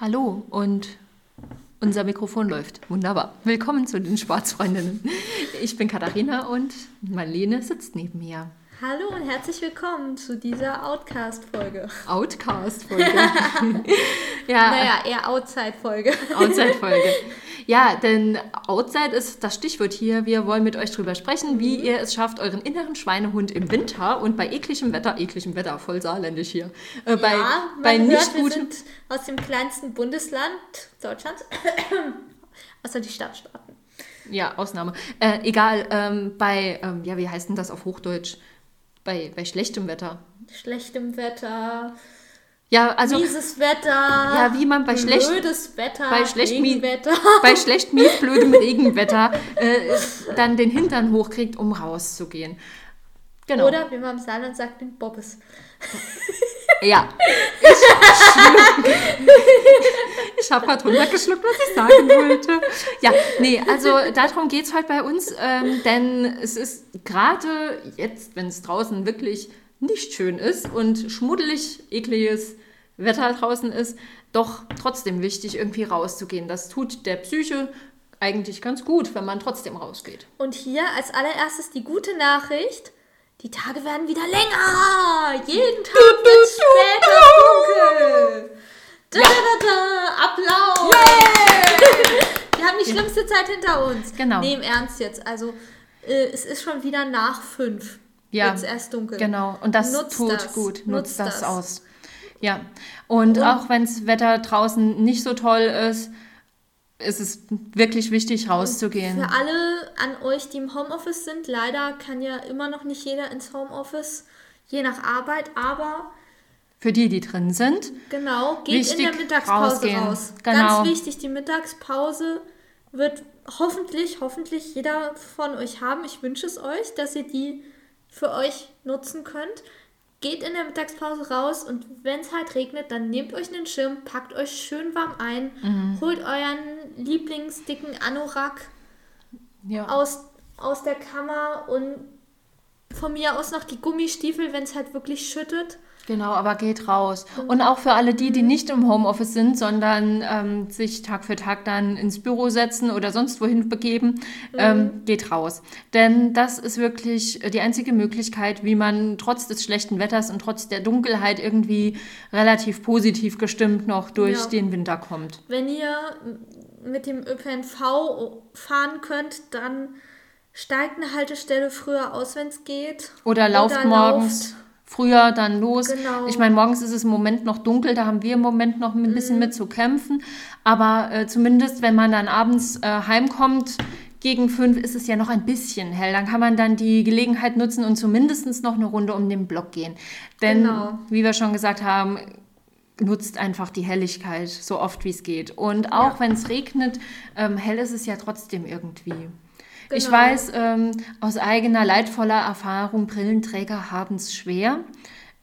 Hallo und unser Mikrofon läuft. Wunderbar. Willkommen zu den Schwarzfreundinnen. Ich bin Katharina und Marlene sitzt neben mir. Hallo und herzlich willkommen zu dieser Outcast-Folge. Outcast-Folge. ja. Naja, eher Outside-Folge. Outside-Folge. Ja, denn Outside ist das Stichwort hier. Wir wollen mit euch drüber sprechen, wie mhm. ihr es schafft, euren inneren Schweinehund im Winter und bei ekligem Wetter, ekligem Wetter, voll saarländisch hier, äh, bei, ja, bei nicht hört, wir sind aus dem kleinsten Bundesland Deutschlands, außer die Stadtstaaten. Ja, Ausnahme. Äh, egal, ähm, bei, ähm, ja, wie heißt denn das auf Hochdeutsch? Bei, bei schlechtem Wetter. Schlechtem Wetter. Ja, also. Mieses Wetter. Ja, wie man bei schlecht. Blödes Wetter. Bei schlecht, Regenwetter. Bei schlecht, mies, blödem Regenwetter äh, dann den Hintern hochkriegt, um rauszugehen. Genau. Oder wie man im Saarland sagt, den Bobbes. Ja. Ich, ich habe gerade runtergeschluckt, was ich sagen wollte. Ja, nee, also darum geht es heute bei uns, ähm, denn es ist gerade jetzt, wenn es draußen wirklich nicht schön ist und schmuddelig, ekliges Wetter draußen ist, doch trotzdem wichtig, irgendwie rauszugehen. Das tut der Psyche eigentlich ganz gut, wenn man trotzdem rausgeht. Und hier als allererstes die gute Nachricht. Die Tage werden wieder länger. Jeden Tag wird später dunkel. Da, ja. da, da, Applaus. Yeah. Wir haben die schlimmste Zeit hinter uns. Genau. Nee, im Ernst jetzt. Also, äh, es ist schon wieder nach fünf. Ja. Wird erst dunkel. Genau. Und das Nutzt tut das. gut. Nutzt, Nutzt das, das aus. Ja. Und, Und auch wenn das Wetter draußen nicht so toll ist, ist es wirklich wichtig, rauszugehen. Für alle an euch, die im Homeoffice sind, leider kann ja immer noch nicht jeder ins Homeoffice, je nach Arbeit, aber für die, die drin sind. Genau, geht in der Mittagspause rausgehen. raus. Genau. Ganz wichtig, die Mittagspause wird hoffentlich, hoffentlich jeder von euch haben. Ich wünsche es euch, dass ihr die für euch nutzen könnt geht in der Mittagspause raus und wenn es halt regnet, dann nehmt euch einen Schirm, packt euch schön warm ein, mhm. holt euren Lieblingsdicken Anorak ja. aus, aus der Kammer und von mir aus noch die Gummistiefel, wenn es halt wirklich schüttet. Genau, aber geht raus. Und auch für alle die, die nicht im Homeoffice sind, sondern ähm, sich Tag für Tag dann ins Büro setzen oder sonst wohin begeben, mhm. ähm, geht raus. Denn das ist wirklich die einzige Möglichkeit, wie man trotz des schlechten Wetters und trotz der Dunkelheit irgendwie relativ positiv gestimmt noch durch ja. den Winter kommt. Wenn ihr mit dem ÖPNV fahren könnt, dann steigt eine Haltestelle früher aus, wenn es geht. Oder lauft oder morgens. Lauft früher dann los. Genau. Ich meine, morgens ist es im Moment noch dunkel, da haben wir im Moment noch ein bisschen mhm. mit zu kämpfen. Aber äh, zumindest, wenn man dann abends äh, heimkommt, gegen fünf ist es ja noch ein bisschen hell. Dann kann man dann die Gelegenheit nutzen und zumindest noch eine Runde um den Block gehen. Denn, genau. wie wir schon gesagt haben, nutzt einfach die Helligkeit so oft wie es geht. Und auch ja. wenn es regnet, ähm, hell ist es ja trotzdem irgendwie. Genau. Ich weiß ähm, aus eigener leidvoller Erfahrung, Brillenträger haben es schwer.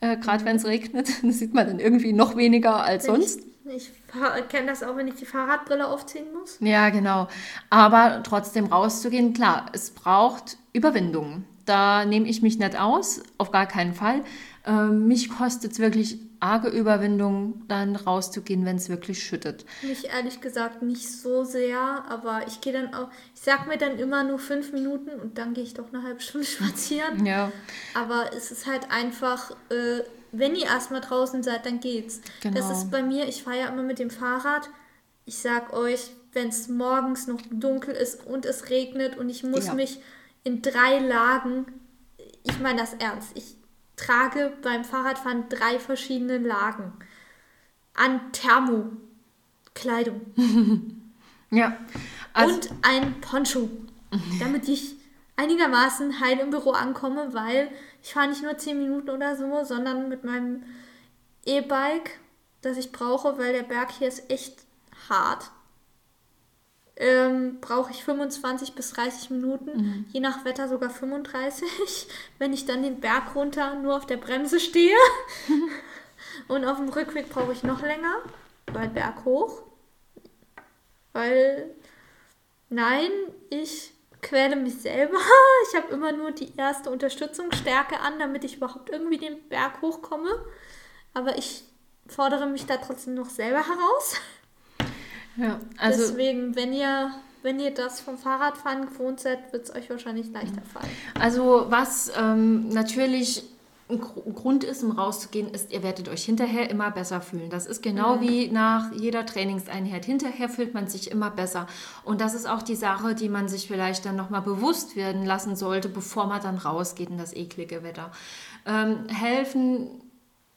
Äh, Gerade mhm. wenn es regnet, das sieht man dann irgendwie noch weniger als wenn sonst. Ich, ich kenne das auch, wenn ich die Fahrradbrille aufziehen muss. Ja, genau. Aber trotzdem rauszugehen, klar, es braucht Überwindung. Da nehme ich mich nicht aus, auf gar keinen Fall. Ähm, mich kostet es wirklich arge Überwindung, dann rauszugehen, wenn es wirklich schüttet. Mich ehrlich gesagt nicht so sehr, aber ich gehe dann auch, ich sag mir dann immer nur fünf Minuten und dann gehe ich doch eine halbe Stunde spazieren. Ja. Aber es ist halt einfach, äh, wenn ihr erstmal draußen seid, dann geht's. Genau. Das ist bei mir, ich fahre ja immer mit dem Fahrrad. Ich sag euch, wenn es morgens noch dunkel ist und es regnet und ich muss ja. mich in drei Lagen, ich meine das ernst, ich trage beim Fahrradfahren drei verschiedene Lagen an Thermokleidung. ja. Also und ein Poncho, damit ich einigermaßen heil im Büro ankomme, weil ich fahre nicht nur 10 Minuten oder so, sondern mit meinem E-Bike, das ich brauche, weil der Berg hier ist echt hart ähm, brauche ich 25 bis 30 Minuten, mhm. je nach Wetter sogar 35, wenn ich dann den Berg runter nur auf der Bremse stehe. Und auf dem Rückweg brauche ich noch länger, weil Berg hoch. Weil, nein, ich quäle mich selber. Ich habe immer nur die erste Unterstützungsstärke an, damit ich überhaupt irgendwie den Berg hochkomme. Aber ich fordere mich da trotzdem noch selber heraus. Ja, also deswegen, wenn ihr wenn ihr das vom Fahrradfahren gewohnt seid, wird es euch wahrscheinlich leichter fallen. Also was ähm, natürlich ein Grund ist, um rauszugehen, ist, ihr werdet euch hinterher immer besser fühlen. Das ist genau mhm. wie nach jeder Trainingseinheit. Hinterher fühlt man sich immer besser. Und das ist auch die Sache, die man sich vielleicht dann nochmal bewusst werden lassen sollte, bevor man dann rausgeht in das eklige Wetter. Ähm, helfen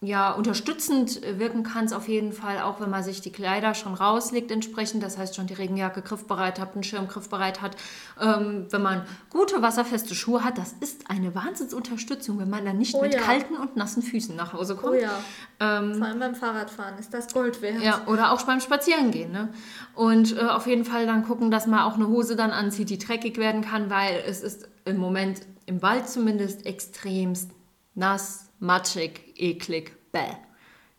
ja, unterstützend wirken kann es auf jeden Fall, auch wenn man sich die Kleider schon rauslegt entsprechend. Das heißt, schon die Regenjacke griffbereit hat, einen Schirm griffbereit hat. Ähm, wenn man gute, wasserfeste Schuhe hat, das ist eine Wahnsinnsunterstützung, wenn man dann nicht oh, mit ja. kalten und nassen Füßen nach Hause kommt. Oh ja. Ähm, Vor allem beim Fahrradfahren ist das Gold wert. Ja, oder auch beim Spazierengehen. Ne? Und äh, auf jeden Fall dann gucken, dass man auch eine Hose dann anzieht, die dreckig werden kann, weil es ist im Moment im Wald zumindest extremst nass, matschig, eklig, bäh.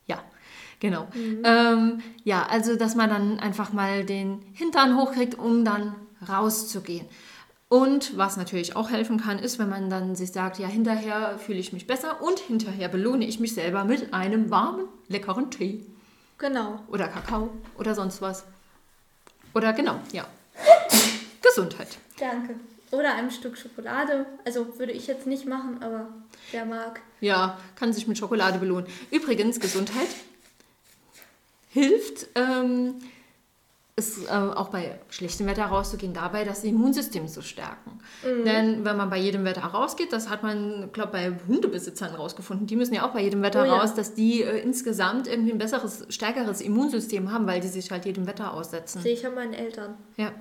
Ja, genau. Mhm. Ähm, ja, also dass man dann einfach mal den Hintern hochkriegt, um dann rauszugehen. Und was natürlich auch helfen kann, ist, wenn man dann sich sagt, ja, hinterher fühle ich mich besser und hinterher belohne ich mich selber mit einem warmen, leckeren Tee. Genau. Oder Kakao oder sonst was. Oder genau, ja. Gesundheit. Danke. Oder einem Stück Schokolade. Also würde ich jetzt nicht machen, aber wer mag. Ja, kann sich mit Schokolade belohnen. Übrigens, Gesundheit hilft ähm, es äh, auch bei schlechtem Wetter rauszugehen, dabei das Immunsystem zu stärken. Mhm. Denn wenn man bei jedem Wetter rausgeht, das hat man, glaube bei Hundebesitzern rausgefunden, die müssen ja auch bei jedem Wetter oh, raus, ja. dass die äh, insgesamt irgendwie ein besseres, stärkeres Immunsystem haben, weil die sich halt jedem Wetter aussetzen. Sehe ich an meinen Eltern. Ja.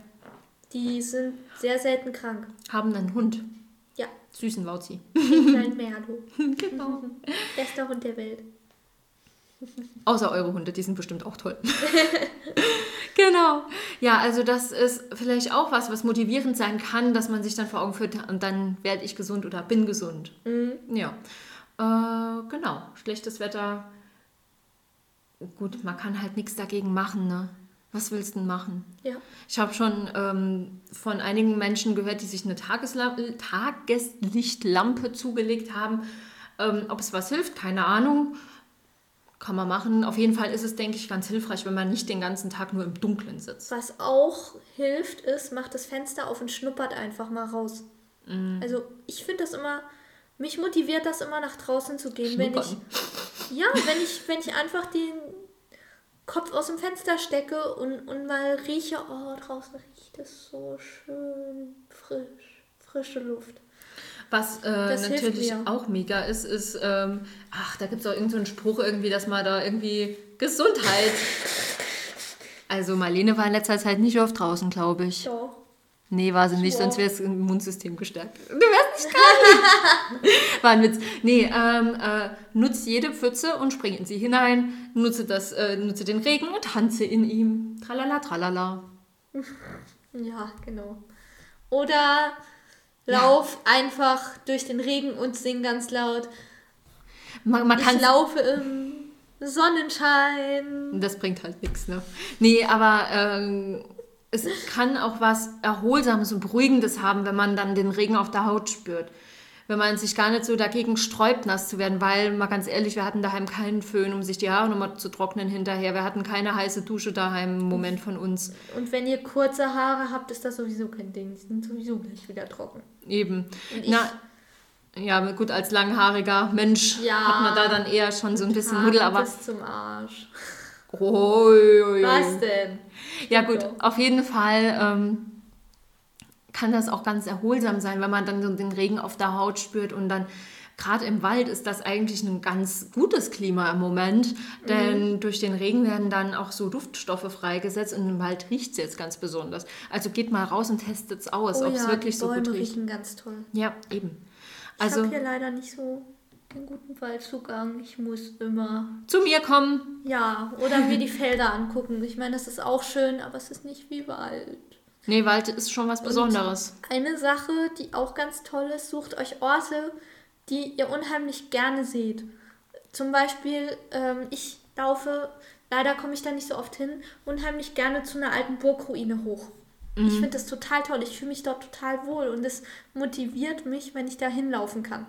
Die sind sehr selten krank. Haben einen Hund. Ja. Süßen Wauzi. Klein Merlo. genau. Bester Hund der Welt. Außer eure Hunde, die sind bestimmt auch toll. genau. Ja, also das ist vielleicht auch was, was motivierend sein kann, dass man sich dann vor Augen führt und dann werde ich gesund oder bin gesund. Mhm. Ja. Äh, genau. Schlechtes Wetter. Gut, man kann halt nichts dagegen machen, ne? Was willst du denn machen? Ja. Ich habe schon ähm, von einigen Menschen gehört, die sich eine Tageslichtlampe zugelegt haben. Ähm, ob es was hilft, keine Ahnung. Kann man machen. Auf jeden Fall ist es, denke ich, ganz hilfreich, wenn man nicht den ganzen Tag nur im Dunkeln sitzt. Was auch hilft, ist, macht das Fenster auf und schnuppert einfach mal raus. Mm. Also ich finde das immer, mich motiviert das immer nach draußen zu gehen, wenn ich. Ja, wenn ich, wenn ich einfach den, Kopf aus dem Fenster stecke und, und mal rieche, oh, draußen riecht es so schön frisch, frische Luft. Was äh, natürlich auch mega ist, ist, ähm, ach, da gibt es auch irgendeinen so Spruch irgendwie, dass man da irgendwie Gesundheit. also Marlene war in letzter Zeit nicht oft draußen, glaube ich. Doch. Nee, war sie nicht, wow. sonst wäre das Immunsystem gestärkt. Du wärst nicht krank. war ein Witz. Nee, ähm, äh, nutze jede Pfütze und spring in sie hinein. Nutze, das, äh, nutze den Regen und tanze in ihm. Tralala, tralala. Ja, genau. Oder lauf ja. einfach durch den Regen und sing ganz laut. Man, man ich laufe im Sonnenschein. Das bringt halt nichts, ne? Nee, aber... Ähm, es kann auch was Erholsames und Beruhigendes haben, wenn man dann den Regen auf der Haut spürt. Wenn man sich gar nicht so dagegen sträubt, nass zu werden, weil, mal ganz ehrlich, wir hatten daheim keinen Föhn, um sich die Haare nochmal zu trocknen hinterher. Wir hatten keine heiße Dusche daheim im Moment von uns. Und wenn ihr kurze Haare habt, ist das sowieso kein Ding. Die sind sowieso gleich wieder trocken. Eben. Na, ja, gut, als langhaariger Mensch ja, hat man da dann eher schon so ein bisschen Huddel, aber. Bis zum Arsch. Oh, Was denn? Ja gut, auf jeden Fall ähm, kann das auch ganz erholsam sein, wenn man dann so den Regen auf der Haut spürt und dann gerade im Wald ist das eigentlich ein ganz gutes Klima im Moment, denn mhm. durch den Regen werden dann auch so Duftstoffe freigesetzt und im Wald riecht es jetzt ganz besonders. Also geht mal raus und testet es aus, oh ob es ja, wirklich so gut riecht. riechen ganz toll. Ja, eben. Also, ich habe hier leider nicht so den guten Waldzugang. Ich muss immer zu mir kommen. Ja, oder mir die Felder angucken. Ich meine, das ist auch schön, aber es ist nicht wie Wald. Nee, Wald ist schon was Besonderes. Und eine Sache, die auch ganz toll ist, sucht euch Orte, die ihr unheimlich gerne seht. Zum Beispiel, ähm, ich laufe, leider komme ich da nicht so oft hin, unheimlich gerne zu einer alten Burgruine hoch. Mhm. Ich finde das total toll. Ich fühle mich dort total wohl und es motiviert mich, wenn ich da hinlaufen kann.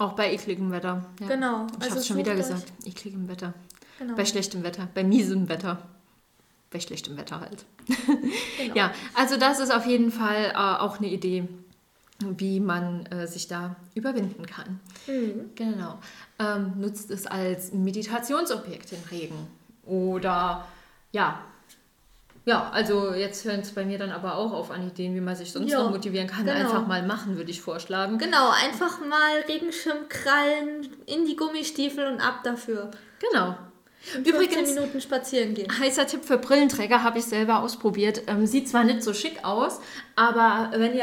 Auch bei ekligem Wetter. Ja. Genau. Ich also habe es schon wieder gesagt. Ekligem Wetter. Genau. Bei schlechtem Wetter. Bei miesem Wetter. bei schlechtem Wetter halt. Genau. ja, also das ist auf jeden Fall äh, auch eine Idee, wie man äh, sich da überwinden kann. Mhm. Genau. Ähm, nutzt es als Meditationsobjekt den Regen. Oder ja, ja, also jetzt hören es bei mir dann aber auch auf an Ideen, wie man sich sonst jo, noch motivieren kann. Genau. Einfach mal machen, würde ich vorschlagen. Genau, einfach mal Regenschirm krallen, in die Gummistiefel und ab dafür. Genau. Übrigens, Minuten spazieren gehen. Heißer Tipp für Brillenträger habe ich selber ausprobiert. Ähm, sieht zwar nicht so schick aus, aber wenn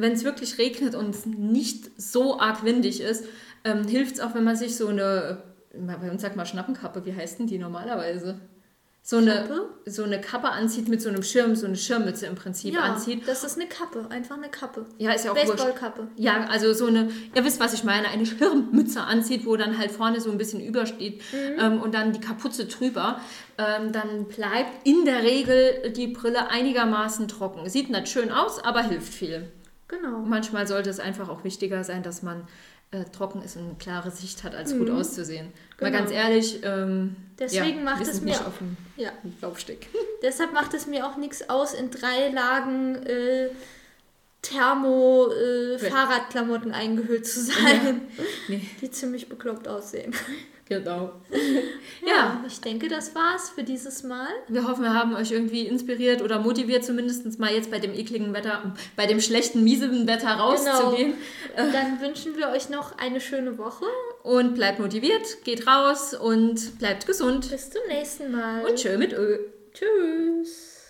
wenn es wirklich regnet und es nicht so arg windig ist, ähm, hilft es auch, wenn man sich so eine, bei uns sagt mal Schnappenkappe, wie heißt denn die normalerweise? So eine, so eine Kappe anzieht mit so einem Schirm, so eine Schirmmütze im Prinzip ja, anzieht. Das ist eine Kappe, einfach eine Kappe. Ja, ist ja auch Baseballkappe. Ja, also so eine, ihr wisst, was ich meine, eine Schirmmütze anzieht, wo dann halt vorne so ein bisschen übersteht mhm. ähm, und dann die Kapuze drüber. Ähm, dann bleibt in der Regel die Brille einigermaßen trocken. Sieht nicht schön aus, aber hilft viel. Genau. Manchmal sollte es einfach auch wichtiger sein, dass man äh, trocken ist und eine klare Sicht hat, als mhm. gut auszusehen. Genau. Mal ganz ehrlich, ähm, deswegen ja, macht es mir auf dem ja. Laufsteg. Deshalb macht es mir auch nichts aus, in drei Lagen äh, Thermo-Fahrradklamotten äh, eingehüllt zu sein, nee. die ziemlich bekloppt aussehen. Genau. ja, ja, ich denke, das war's für dieses Mal. Wir hoffen, wir haben euch irgendwie inspiriert oder motiviert, zumindest mal jetzt bei dem ekligen Wetter, bei dem schlechten, miesen Wetter rauszugehen. Genau. Dann wünschen wir euch noch eine schöne Woche. Und bleibt motiviert, geht raus und bleibt gesund. Bis zum nächsten Mal. Und tschö mit Ö. Tschüss.